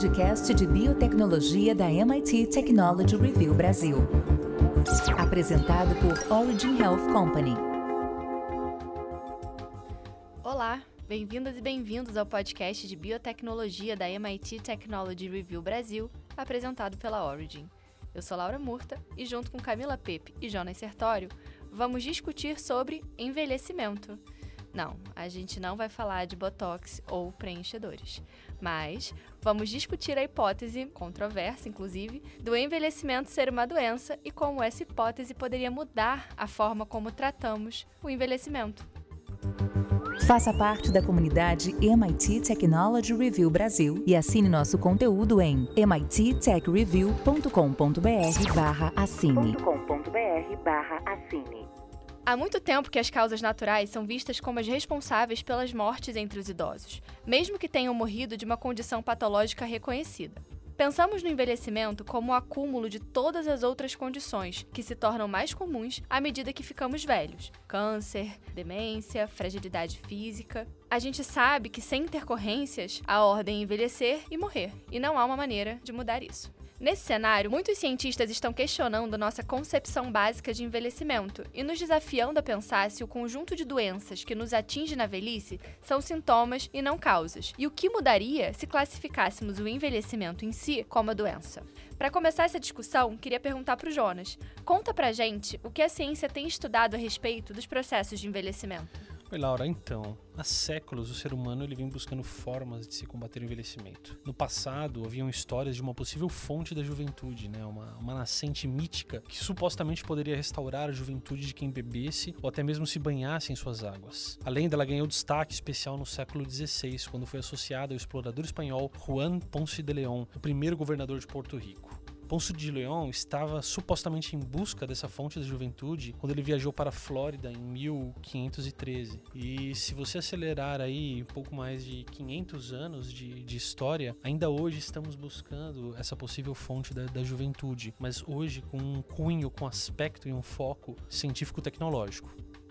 podcast de biotecnologia da MIT Technology Review Brasil. Apresentado por Origin Health Company. Olá, bem-vindas e bem-vindos ao podcast de biotecnologia da MIT Technology Review Brasil, apresentado pela Origin. Eu sou Laura Murta e, junto com Camila Pepe e Jonas Sertório, vamos discutir sobre envelhecimento. Não, a gente não vai falar de botox ou preenchedores, mas vamos discutir a hipótese, controversa inclusive, do envelhecimento ser uma doença e como essa hipótese poderia mudar a forma como tratamos o envelhecimento. Faça parte da comunidade MIT Technology Review Brasil e assine nosso conteúdo em mittechreview.com.br/assine. Há muito tempo que as causas naturais são vistas como as responsáveis pelas mortes entre os idosos, mesmo que tenham morrido de uma condição patológica reconhecida. Pensamos no envelhecimento como o acúmulo de todas as outras condições que se tornam mais comuns à medida que ficamos velhos: câncer, demência, fragilidade física. A gente sabe que sem intercorrências, a ordem é envelhecer e morrer, e não há uma maneira de mudar isso. Nesse cenário, muitos cientistas estão questionando nossa concepção básica de envelhecimento e nos desafiando a pensar se o conjunto de doenças que nos atinge na velhice são sintomas e não causas, e o que mudaria se classificássemos o envelhecimento em si como a doença. Para começar essa discussão, queria perguntar para o Jonas: conta pra gente o que a ciência tem estudado a respeito dos processos de envelhecimento. Oi, Laura. Então, há séculos o ser humano ele vem buscando formas de se combater o envelhecimento. No passado, haviam histórias de uma possível fonte da juventude, né? uma, uma nascente mítica que supostamente poderia restaurar a juventude de quem bebesse ou até mesmo se banhasse em suas águas. Além dela, ganhou destaque especial no século XVI, quando foi associada ao explorador espanhol Juan Ponce de León, o primeiro governador de Porto Rico. Ponce de León estava supostamente em busca dessa fonte da juventude quando ele viajou para a Flórida em 1513. E se você acelerar aí um pouco mais de 500 anos de, de história, ainda hoje estamos buscando essa possível fonte da, da juventude, mas hoje com um cunho, com aspecto e um foco científico-tecnológico.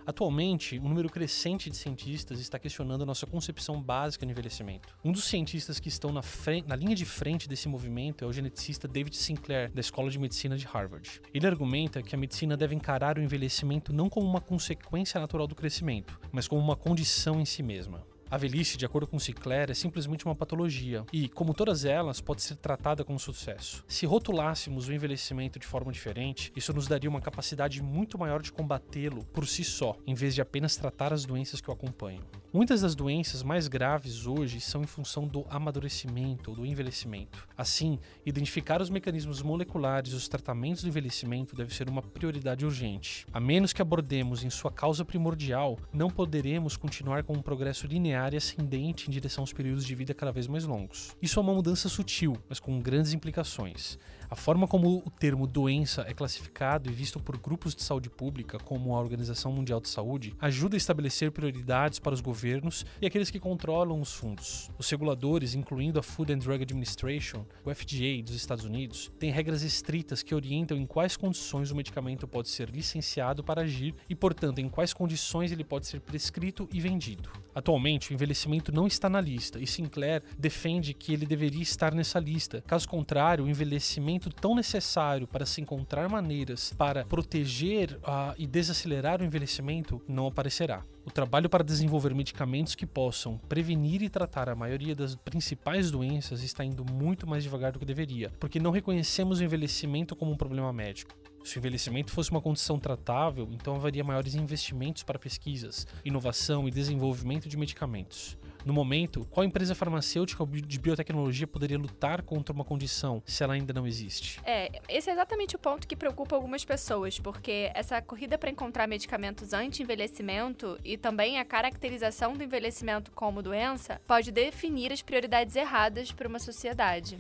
Atualmente, um número crescente de cientistas está questionando a nossa concepção básica de envelhecimento. Um dos cientistas que estão na, frente, na linha de frente desse movimento é o geneticista David Sinclair, da Escola de Medicina de Harvard. Ele argumenta que a medicina deve encarar o envelhecimento não como uma consequência natural do crescimento, mas como uma condição em si mesma. A velhice, de acordo com Sinclair, é simplesmente uma patologia e, como todas elas, pode ser tratada com sucesso. Se rotulássemos o envelhecimento de forma diferente, isso nos daria uma capacidade muito maior de combatê-lo por si só, em vez de apenas tratar as doenças que o acompanham. Muitas das doenças mais graves hoje são em função do amadurecimento ou do envelhecimento. Assim, identificar os mecanismos moleculares e os tratamentos do envelhecimento deve ser uma prioridade urgente. A menos que abordemos em sua causa primordial, não poderemos continuar com um progresso linear linear e ascendente em direção aos períodos de vida cada vez mais longos. Isso é uma mudança sutil, mas com grandes implicações. A forma como o termo doença é classificado e visto por grupos de saúde pública, como a Organização Mundial de Saúde, ajuda a estabelecer prioridades para os governos e aqueles que controlam os fundos. Os reguladores, incluindo a Food and Drug Administration, o FDA dos Estados Unidos, têm regras estritas que orientam em quais condições o medicamento pode ser licenciado para agir e, portanto, em quais condições ele pode ser prescrito e vendido. Atualmente, o envelhecimento não está na lista e Sinclair defende que ele deveria estar nessa lista. Caso contrário, o envelhecimento tão necessário para se encontrar maneiras para proteger uh, e desacelerar o envelhecimento não aparecerá. O trabalho para desenvolver medicamentos que possam prevenir e tratar a maioria das principais doenças está indo muito mais devagar do que deveria, porque não reconhecemos o envelhecimento como um problema médico. Se o envelhecimento fosse uma condição tratável, então haveria maiores investimentos para pesquisas, inovação e desenvolvimento de medicamentos. No momento, qual empresa farmacêutica de biotecnologia poderia lutar contra uma condição se ela ainda não existe? É, esse é exatamente o ponto que preocupa algumas pessoas, porque essa corrida para encontrar medicamentos anti-envelhecimento e também a caracterização do envelhecimento como doença pode definir as prioridades erradas para uma sociedade.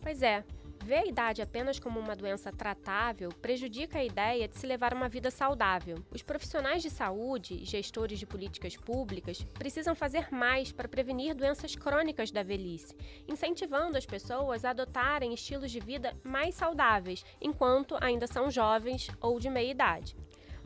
Pois é, Ver a idade apenas como uma doença tratável prejudica a ideia de se levar uma vida saudável. Os profissionais de saúde e gestores de políticas públicas precisam fazer mais para prevenir doenças crônicas da velhice, incentivando as pessoas a adotarem estilos de vida mais saudáveis enquanto ainda são jovens ou de meia idade.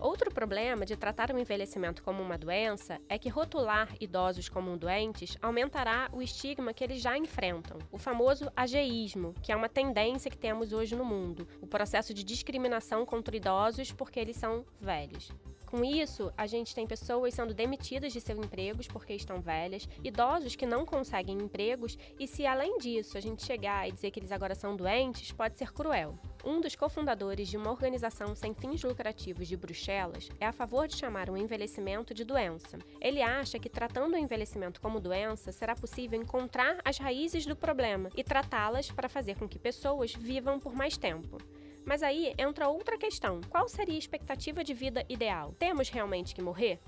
Outro problema de tratar o envelhecimento como uma doença é que rotular idosos como doentes aumentará o estigma que eles já enfrentam, o famoso ageísmo, que é uma tendência que temos hoje no mundo, o processo de discriminação contra idosos porque eles são velhos. Com isso, a gente tem pessoas sendo demitidas de seus empregos porque estão velhas, idosos que não conseguem empregos, e se além disso a gente chegar e dizer que eles agora são doentes, pode ser cruel. Um dos cofundadores de uma organização sem fins lucrativos de Bruxelas é a favor de chamar o envelhecimento de doença. Ele acha que tratando o envelhecimento como doença, será possível encontrar as raízes do problema e tratá-las para fazer com que pessoas vivam por mais tempo. Mas aí entra outra questão: qual seria a expectativa de vida ideal? Temos realmente que morrer?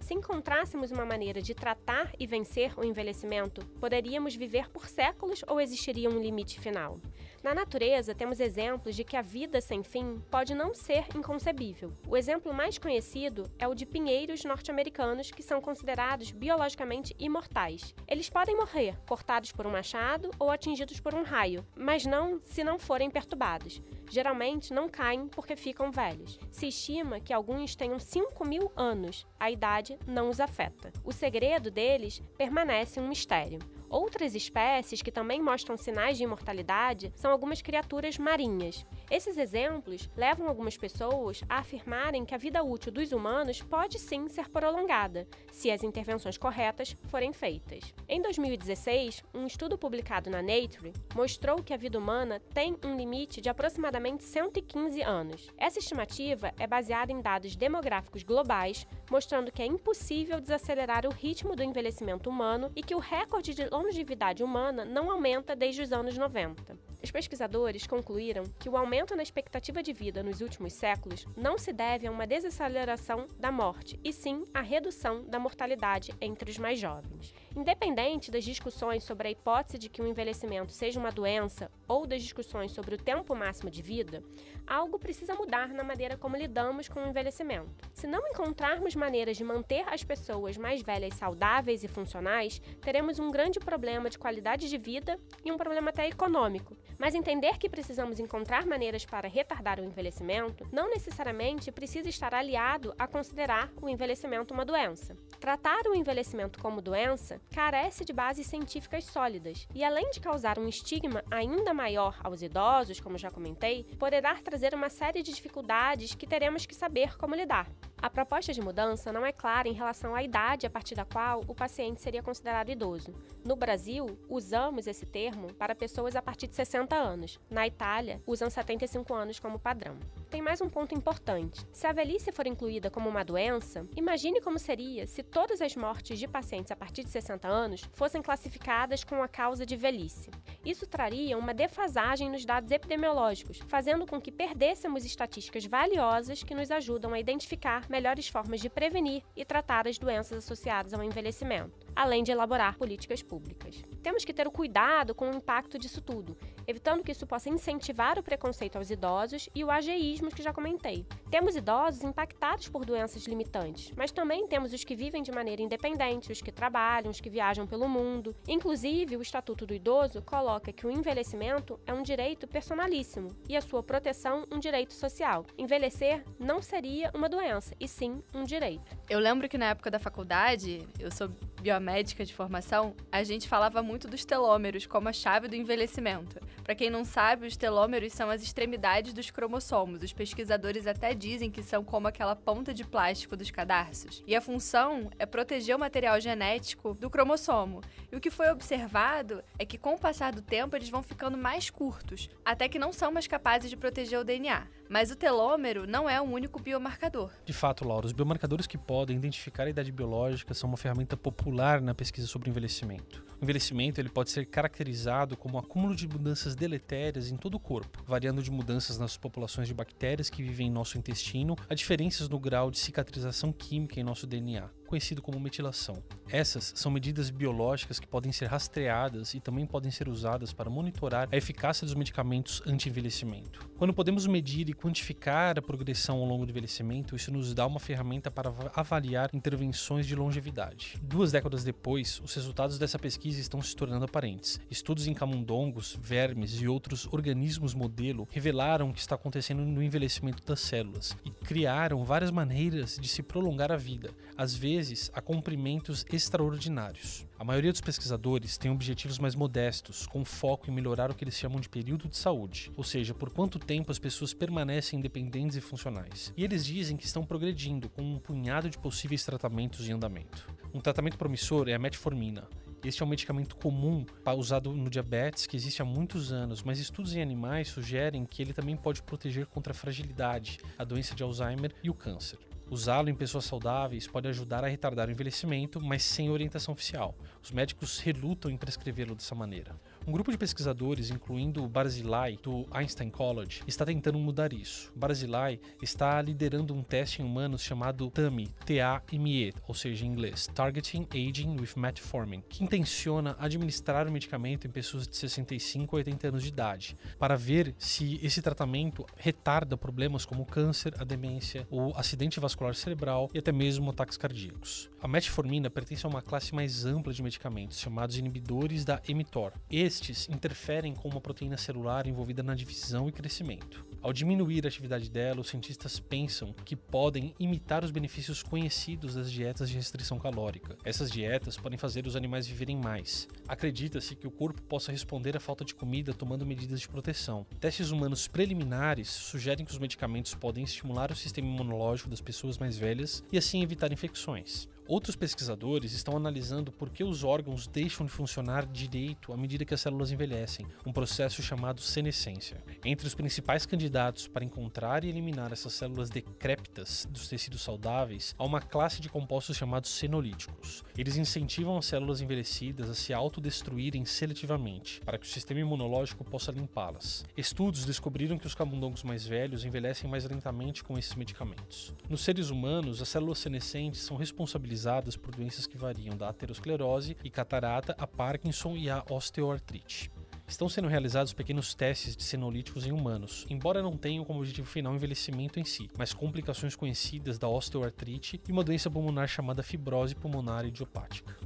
Se encontrássemos uma maneira de tratar e vencer o envelhecimento, poderíamos viver por séculos ou existiria um limite final? Na natureza, temos exemplos de que a vida sem fim pode não ser inconcebível. O exemplo mais conhecido é o de pinheiros norte-americanos que são considerados biologicamente imortais. Eles podem morrer cortados por um machado ou atingidos por um raio, mas não se não forem perturbados. Geralmente não caem porque ficam velhos. Se estima que alguns tenham 5 mil anos, a idade não os afeta. O segredo deles permanece um mistério. Outras espécies que também mostram sinais de imortalidade são algumas criaturas marinhas. Esses exemplos levam algumas pessoas a afirmarem que a vida útil dos humanos pode sim ser prolongada, se as intervenções corretas forem feitas. Em 2016, um estudo publicado na Nature mostrou que a vida humana tem um limite de aproximadamente 115 anos. Essa estimativa é baseada em dados demográficos globais, mostrando que é impossível desacelerar o ritmo do envelhecimento humano e que o recorde de longevidade humana não aumenta desde os anos 90. Os pesquisadores concluíram que o aumento na expectativa de vida nos últimos séculos não se deve a uma desaceleração da morte, e sim à redução da mortalidade entre os mais jovens. Independente das discussões sobre a hipótese de que o envelhecimento seja uma doença ou das discussões sobre o tempo máximo de vida, algo precisa mudar na maneira como lidamos com o envelhecimento. Se não encontrarmos maneiras de manter as pessoas mais velhas saudáveis e funcionais, teremos um grande problema de qualidade de vida e um problema até econômico. Mas entender que precisamos encontrar maneiras para retardar o envelhecimento não necessariamente precisa estar aliado a considerar o envelhecimento uma doença. Tratar o envelhecimento como doença carece de bases científicas sólidas e, além de causar um estigma ainda maior aos idosos, como já comentei, poderá trazer uma série de dificuldades que teremos que saber como lidar. A proposta de mudança não é clara em relação à idade a partir da qual o paciente seria considerado idoso. No Brasil, usamos esse termo para pessoas a partir de 60 anos. Na Itália, usam 75 anos como padrão. Tem mais um ponto importante. Se a velhice for incluída como uma doença, imagine como seria se todas as mortes de pacientes a partir de 60 anos fossem classificadas com a causa de velhice. Isso traria uma defasagem nos dados epidemiológicos, fazendo com que perdêssemos estatísticas valiosas que nos ajudam a identificar melhores formas de prevenir e tratar as doenças associadas ao envelhecimento, além de elaborar políticas públicas. Temos que ter o cuidado com o impacto disso tudo, evitando que isso possa incentivar o preconceito aos idosos e o ageísmo que já comentei. Temos idosos impactados por doenças limitantes, mas também temos os que vivem de maneira independente, os que trabalham, os que viajam pelo mundo. Inclusive, o Estatuto do Idoso coloca que o envelhecimento é um direito personalíssimo e a sua proteção um direito social. Envelhecer não seria uma doença, e sim um direito. Eu lembro que na época da faculdade, eu sou biomédica de formação, a gente falava muito dos telômeros como a chave do envelhecimento. Para quem não sabe, os telômeros são as extremidades dos cromossomos. Os pesquisadores até dizem que são como aquela ponta de plástico dos cadarços. E a função é proteger o material genético do cromossomo. E o que foi observado é que com o passar do tempo eles vão ficando mais curtos, até que não são mais capazes de proteger o DNA. Mas o telômero não é o único biomarcador. De fato, Laura, os biomarcadores que podem identificar a idade biológica são uma ferramenta popular na pesquisa sobre envelhecimento. O envelhecimento ele pode ser caracterizado como um acúmulo de mudanças deletérias em todo o corpo, variando de mudanças nas populações de bactérias que vivem em nosso intestino a diferenças no grau de cicatrização química em nosso DNA conhecido como metilação. Essas são medidas biológicas que podem ser rastreadas e também podem ser usadas para monitorar a eficácia dos medicamentos anti-envelhecimento. Quando podemos medir e quantificar a progressão ao longo do envelhecimento, isso nos dá uma ferramenta para avaliar intervenções de longevidade. Duas décadas depois, os resultados dessa pesquisa estão se tornando aparentes. Estudos em camundongos, vermes e outros organismos modelo revelaram o que está acontecendo no envelhecimento das células e criaram várias maneiras de se prolongar a vida, às vezes a comprimentos extraordinários. A maioria dos pesquisadores tem objetivos mais modestos, com foco em melhorar o que eles chamam de período de saúde, ou seja, por quanto tempo as pessoas permanecem independentes e funcionais. E eles dizem que estão progredindo com um punhado de possíveis tratamentos em andamento. Um tratamento promissor é a metformina. Este é um medicamento comum usado no diabetes que existe há muitos anos, mas estudos em animais sugerem que ele também pode proteger contra a fragilidade, a doença de Alzheimer e o câncer. Usá-lo em pessoas saudáveis pode ajudar a retardar o envelhecimento, mas sem orientação oficial. Os médicos relutam em prescrevê-lo dessa maneira. Um grupo de pesquisadores, incluindo o Barzilai, do Einstein College, está tentando mudar isso. Barzilai está liderando um teste em humanos chamado TAMI, T-A-M-E, ou seja, em inglês, Targeting Aging with Metformin, que intenciona administrar o medicamento em pessoas de 65 a 80 anos de idade, para ver se esse tratamento retarda problemas como câncer, a demência, o acidente vascular cerebral e até mesmo ataques cardíacos. A metformina pertence a uma classe mais ampla de medicamentos, chamados inibidores da mTOR. Estes interferem com uma proteína celular envolvida na divisão e crescimento. Ao diminuir a atividade dela, os cientistas pensam que podem imitar os benefícios conhecidos das dietas de restrição calórica. Essas dietas podem fazer os animais viverem mais. Acredita-se que o corpo possa responder à falta de comida tomando medidas de proteção. Testes humanos preliminares sugerem que os medicamentos podem estimular o sistema imunológico das pessoas mais velhas e assim evitar infecções. Outros pesquisadores estão analisando por que os órgãos deixam de funcionar direito à medida que as células envelhecem, um processo chamado senescência. Entre os principais candidatos para encontrar e eliminar essas células decrépitas dos tecidos saudáveis, há uma classe de compostos chamados senolíticos. Eles incentivam as células envelhecidas a se autodestruírem seletivamente, para que o sistema imunológico possa limpá-las. Estudos descobriram que os camundongos mais velhos envelhecem mais lentamente com esses medicamentos. Nos seres humanos, as células senescentes são responsáveis responsabilizadas por doenças que variam da aterosclerose e catarata a Parkinson e a osteoartrite. Estão sendo realizados pequenos testes de senolíticos em humanos, embora não tenham como objetivo final o envelhecimento em si, mas complicações conhecidas da osteoartrite e uma doença pulmonar chamada fibrose pulmonar idiopática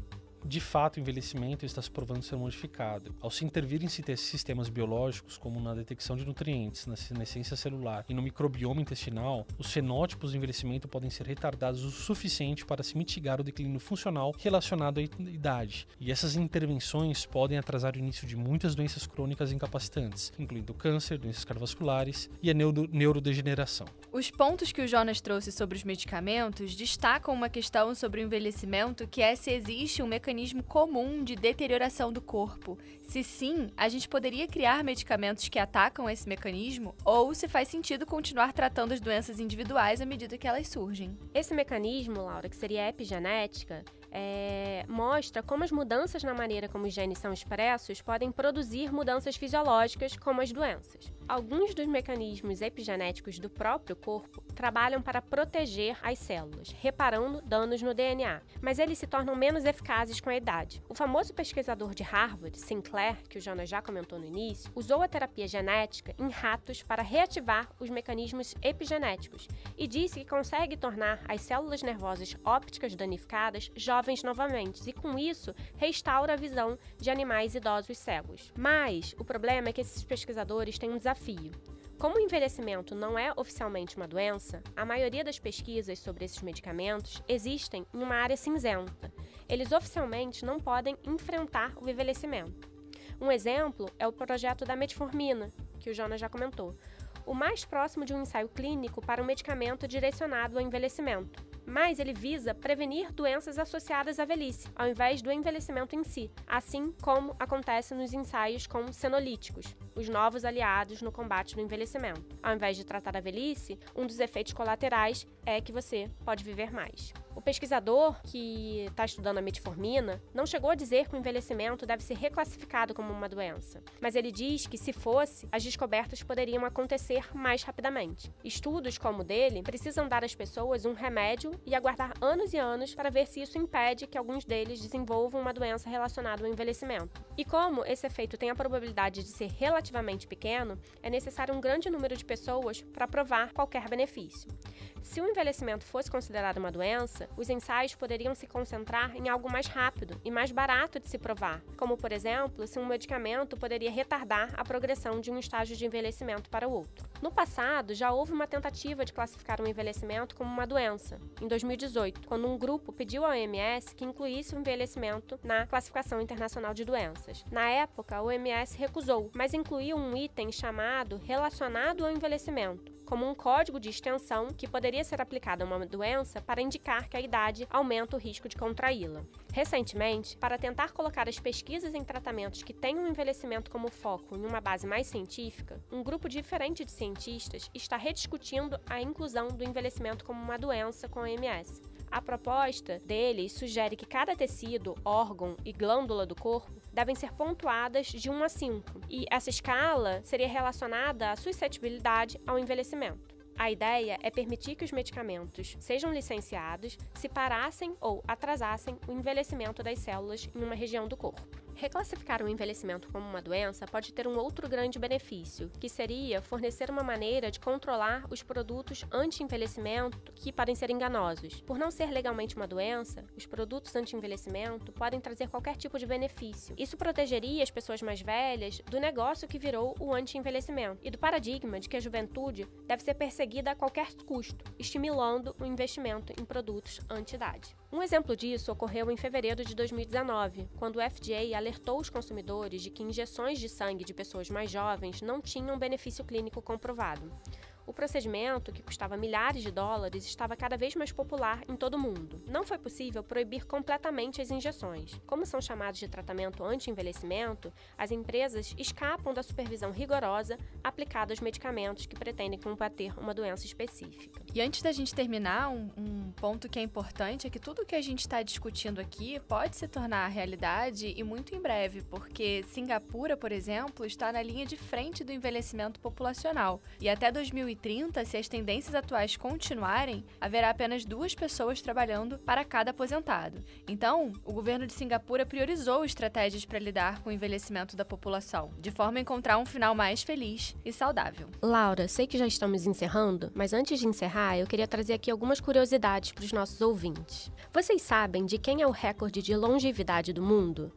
de fato o envelhecimento está se provando ser modificado. Ao se intervir em sistemas biológicos, como na detecção de nutrientes, na senescência celular e no microbioma intestinal, os fenótipos do envelhecimento podem ser retardados o suficiente para se mitigar o declínio funcional relacionado à idade. E essas intervenções podem atrasar o início de muitas doenças crônicas incapacitantes, incluindo câncer, doenças cardiovasculares e a neuro neurodegeneração. Os pontos que o Jonas trouxe sobre os medicamentos destacam uma questão sobre o envelhecimento que é se existe um mecanismo mecanismo comum de deterioração do corpo? Se sim, a gente poderia criar medicamentos que atacam esse mecanismo ou se faz sentido continuar tratando as doenças individuais à medida que elas surgem? Esse mecanismo, Laura, que seria epigenética, é, mostra como as mudanças na maneira como os genes são expressos podem produzir mudanças fisiológicas, como as doenças. Alguns dos mecanismos epigenéticos do próprio corpo trabalham para proteger as células, reparando danos no DNA, mas eles se tornam menos eficazes com a idade. O famoso pesquisador de Harvard, Sinclair, que o Jonas já comentou no início, usou a terapia genética em ratos para reativar os mecanismos epigenéticos e disse que consegue tornar as células nervosas ópticas danificadas jovens novamente e, com isso, restaura a visão de animais idosos cegos. Mas o problema é que esses pesquisadores têm um desafio desafio. Como o envelhecimento não é oficialmente uma doença, a maioria das pesquisas sobre esses medicamentos existem em uma área cinzenta. Eles oficialmente não podem enfrentar o envelhecimento. Um exemplo é o projeto da metformina, que o Jonas já comentou, o mais próximo de um ensaio clínico para um medicamento direcionado ao envelhecimento mas ele visa prevenir doenças associadas à velhice, ao invés do envelhecimento em si, assim como acontece nos ensaios com senolíticos, os novos aliados no combate do envelhecimento. Ao invés de tratar a velhice, um dos efeitos colaterais é que você pode viver mais. O pesquisador que está estudando a metformina não chegou a dizer que o envelhecimento deve ser reclassificado como uma doença, mas ele diz que, se fosse, as descobertas poderiam acontecer mais rapidamente. Estudos como o dele precisam dar às pessoas um remédio e aguardar anos e anos para ver se isso impede que alguns deles desenvolvam uma doença relacionada ao envelhecimento. E como esse efeito tem a probabilidade de ser relativamente pequeno, é necessário um grande número de pessoas para provar qualquer benefício. Se o envelhecimento fosse considerado uma doença, os ensaios poderiam se concentrar em algo mais rápido e mais barato de se provar, como, por exemplo, se um medicamento poderia retardar a progressão de um estágio de envelhecimento para o outro. No passado, já houve uma tentativa de classificar o envelhecimento como uma doença, em 2018, quando um grupo pediu à OMS que incluísse o envelhecimento na classificação internacional de doenças. Na época, a OMS recusou, mas incluiu um item chamado relacionado ao envelhecimento, como um código de extensão que poderia ser aplicado a uma doença para indicar que a idade aumenta o risco de contraí-la. Recentemente, para tentar colocar as pesquisas em tratamentos que têm um envelhecimento como foco em uma base mais científica, um grupo diferente de cientistas está rediscutindo a inclusão do envelhecimento como uma doença com a OMS. A proposta deles sugere que cada tecido, órgão e glândula do corpo devem ser pontuadas de 1 a 5, e essa escala seria relacionada à suscetibilidade ao envelhecimento. A ideia é permitir que os medicamentos sejam licenciados se parassem ou atrasassem o envelhecimento das células em uma região do corpo. Reclassificar o envelhecimento como uma doença pode ter um outro grande benefício, que seria fornecer uma maneira de controlar os produtos anti-envelhecimento que podem ser enganosos. Por não ser legalmente uma doença, os produtos anti-envelhecimento podem trazer qualquer tipo de benefício. Isso protegeria as pessoas mais velhas do negócio que virou o anti-envelhecimento e do paradigma de que a juventude deve ser perseguida a qualquer custo, estimulando o investimento em produtos anti-idade. Um exemplo disso ocorreu em fevereiro de 2019, quando o FDA alertou os consumidores de que injeções de sangue de pessoas mais jovens não tinham benefício clínico comprovado. O procedimento, que custava milhares de dólares, estava cada vez mais popular em todo o mundo. Não foi possível proibir completamente as injeções. Como são chamados de tratamento anti-envelhecimento, as empresas escapam da supervisão rigorosa aplicada aos medicamentos que pretendem combater uma doença específica. E antes da gente terminar, um, um ponto que é importante é que tudo que a gente está discutindo aqui pode se tornar realidade e muito em breve, porque Singapura, por exemplo, está na linha de frente do envelhecimento populacional. E até 2030, 2030, se as tendências atuais continuarem, haverá apenas duas pessoas trabalhando para cada aposentado. Então, o governo de Singapura priorizou estratégias para lidar com o envelhecimento da população, de forma a encontrar um final mais feliz e saudável. Laura, sei que já estamos encerrando, mas antes de encerrar, eu queria trazer aqui algumas curiosidades para os nossos ouvintes. Vocês sabem de quem é o recorde de longevidade do mundo?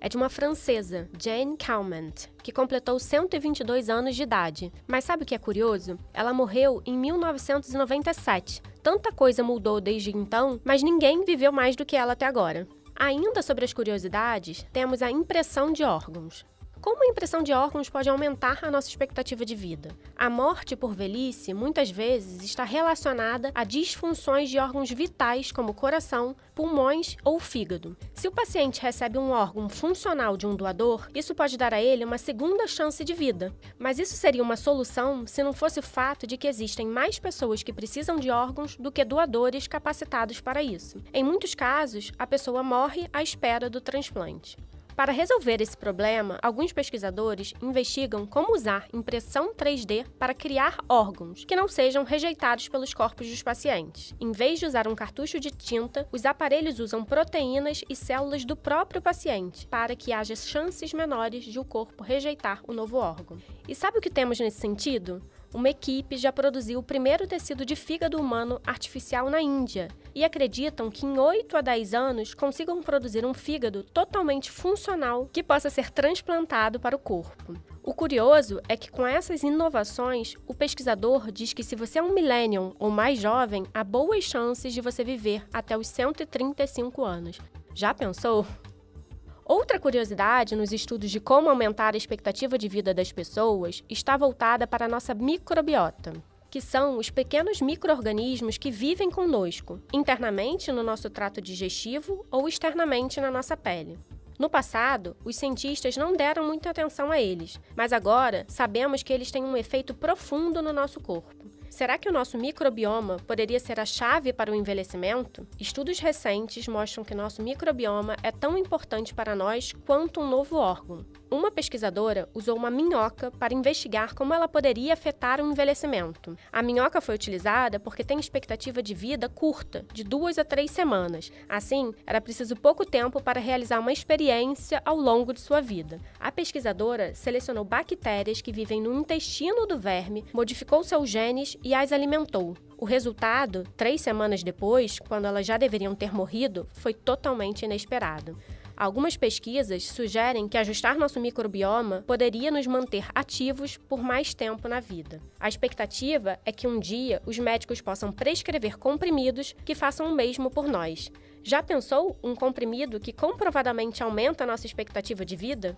É de uma francesa, Jane Calment, que completou 122 anos de idade. Mas sabe o que é curioso? Ela morreu em 1997. Tanta coisa mudou desde então, mas ninguém viveu mais do que ela até agora. Ainda sobre as curiosidades, temos a impressão de órgãos. Como a impressão de órgãos pode aumentar a nossa expectativa de vida? A morte por velhice muitas vezes está relacionada a disfunções de órgãos vitais como coração, pulmões ou fígado. Se o paciente recebe um órgão funcional de um doador, isso pode dar a ele uma segunda chance de vida. Mas isso seria uma solução se não fosse o fato de que existem mais pessoas que precisam de órgãos do que doadores capacitados para isso. Em muitos casos, a pessoa morre à espera do transplante. Para resolver esse problema, alguns pesquisadores investigam como usar impressão 3D para criar órgãos que não sejam rejeitados pelos corpos dos pacientes. Em vez de usar um cartucho de tinta, os aparelhos usam proteínas e células do próprio paciente para que haja chances menores de o corpo rejeitar o novo órgão. E sabe o que temos nesse sentido? Uma equipe já produziu o primeiro tecido de fígado humano artificial na Índia e acreditam que em 8 a 10 anos consigam produzir um fígado totalmente funcional que possa ser transplantado para o corpo. O curioso é que com essas inovações, o pesquisador diz que se você é um millennium ou mais jovem, há boas chances de você viver até os 135 anos. Já pensou? Outra curiosidade nos estudos de como aumentar a expectativa de vida das pessoas está voltada para a nossa microbiota, que são os pequenos microorganismos que vivem conosco, internamente no nosso trato digestivo ou externamente na nossa pele. No passado, os cientistas não deram muita atenção a eles, mas agora sabemos que eles têm um efeito profundo no nosso corpo. Será que o nosso microbioma poderia ser a chave para o envelhecimento? Estudos recentes mostram que nosso microbioma é tão importante para nós quanto um novo órgão. Uma pesquisadora usou uma minhoca para investigar como ela poderia afetar o envelhecimento. A minhoca foi utilizada porque tem expectativa de vida curta, de duas a três semanas. Assim, era preciso pouco tempo para realizar uma experiência ao longo de sua vida. A pesquisadora selecionou bactérias que vivem no intestino do verme, modificou seus genes e as alimentou. O resultado, três semanas depois, quando elas já deveriam ter morrido, foi totalmente inesperado. Algumas pesquisas sugerem que ajustar nosso microbioma poderia nos manter ativos por mais tempo na vida. A expectativa é que um dia os médicos possam prescrever comprimidos que façam o mesmo por nós. Já pensou um comprimido que comprovadamente aumenta a nossa expectativa de vida?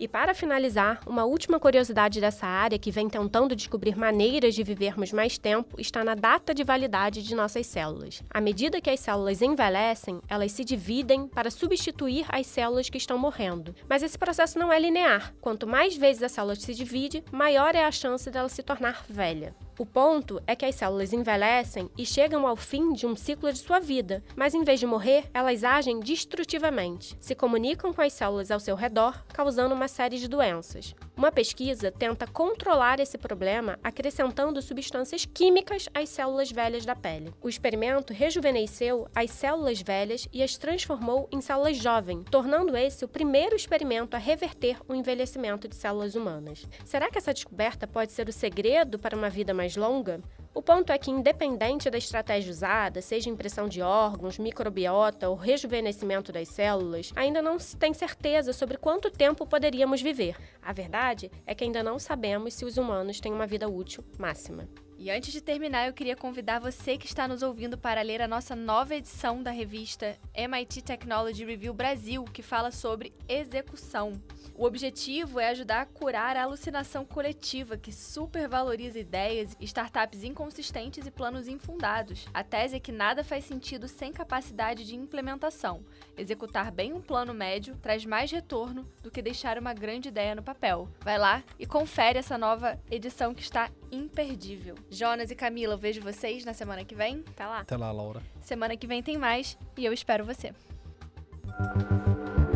E para finalizar, uma última curiosidade dessa área que vem tentando descobrir maneiras de vivermos mais tempo está na data de validade de nossas células. À medida que as células envelhecem, elas se dividem para substituir as células que estão morrendo. Mas esse processo não é linear. Quanto mais vezes a célula se divide, maior é a chance dela se tornar velha. O ponto é que as células envelhecem e chegam ao fim de um ciclo de sua vida, mas em vez de morrer, elas agem destrutivamente, se comunicam com as células ao seu redor, causando uma série de doenças. Uma pesquisa tenta controlar esse problema acrescentando substâncias químicas às células velhas da pele. O experimento rejuvenesceu as células velhas e as transformou em células jovens, tornando esse o primeiro experimento a reverter o envelhecimento de células humanas. Será que essa descoberta pode ser o segredo para uma vida mais longa? O ponto é que, independente da estratégia usada, seja impressão de órgãos, microbiota ou rejuvenescimento das células, ainda não se tem certeza sobre quanto tempo poderíamos viver. A verdade é que ainda não sabemos se os humanos têm uma vida útil máxima. E antes de terminar, eu queria convidar você que está nos ouvindo para ler a nossa nova edição da revista MIT Technology Review Brasil, que fala sobre execução. O objetivo é ajudar a curar a alucinação coletiva que supervaloriza ideias, startups inconsistentes e planos infundados. A tese é que nada faz sentido sem capacidade de implementação. Executar bem um plano médio traz mais retorno do que deixar uma grande ideia no papel. Vai lá e confere essa nova edição que está imperdível. Jonas e Camila, eu vejo vocês na semana que vem. Tá lá. Até lá, Laura. Semana que vem tem mais e eu espero você.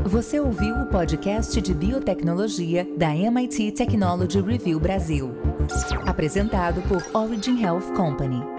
Você ouviu o podcast de biotecnologia da MIT Technology Review Brasil. Apresentado por Origin Health Company.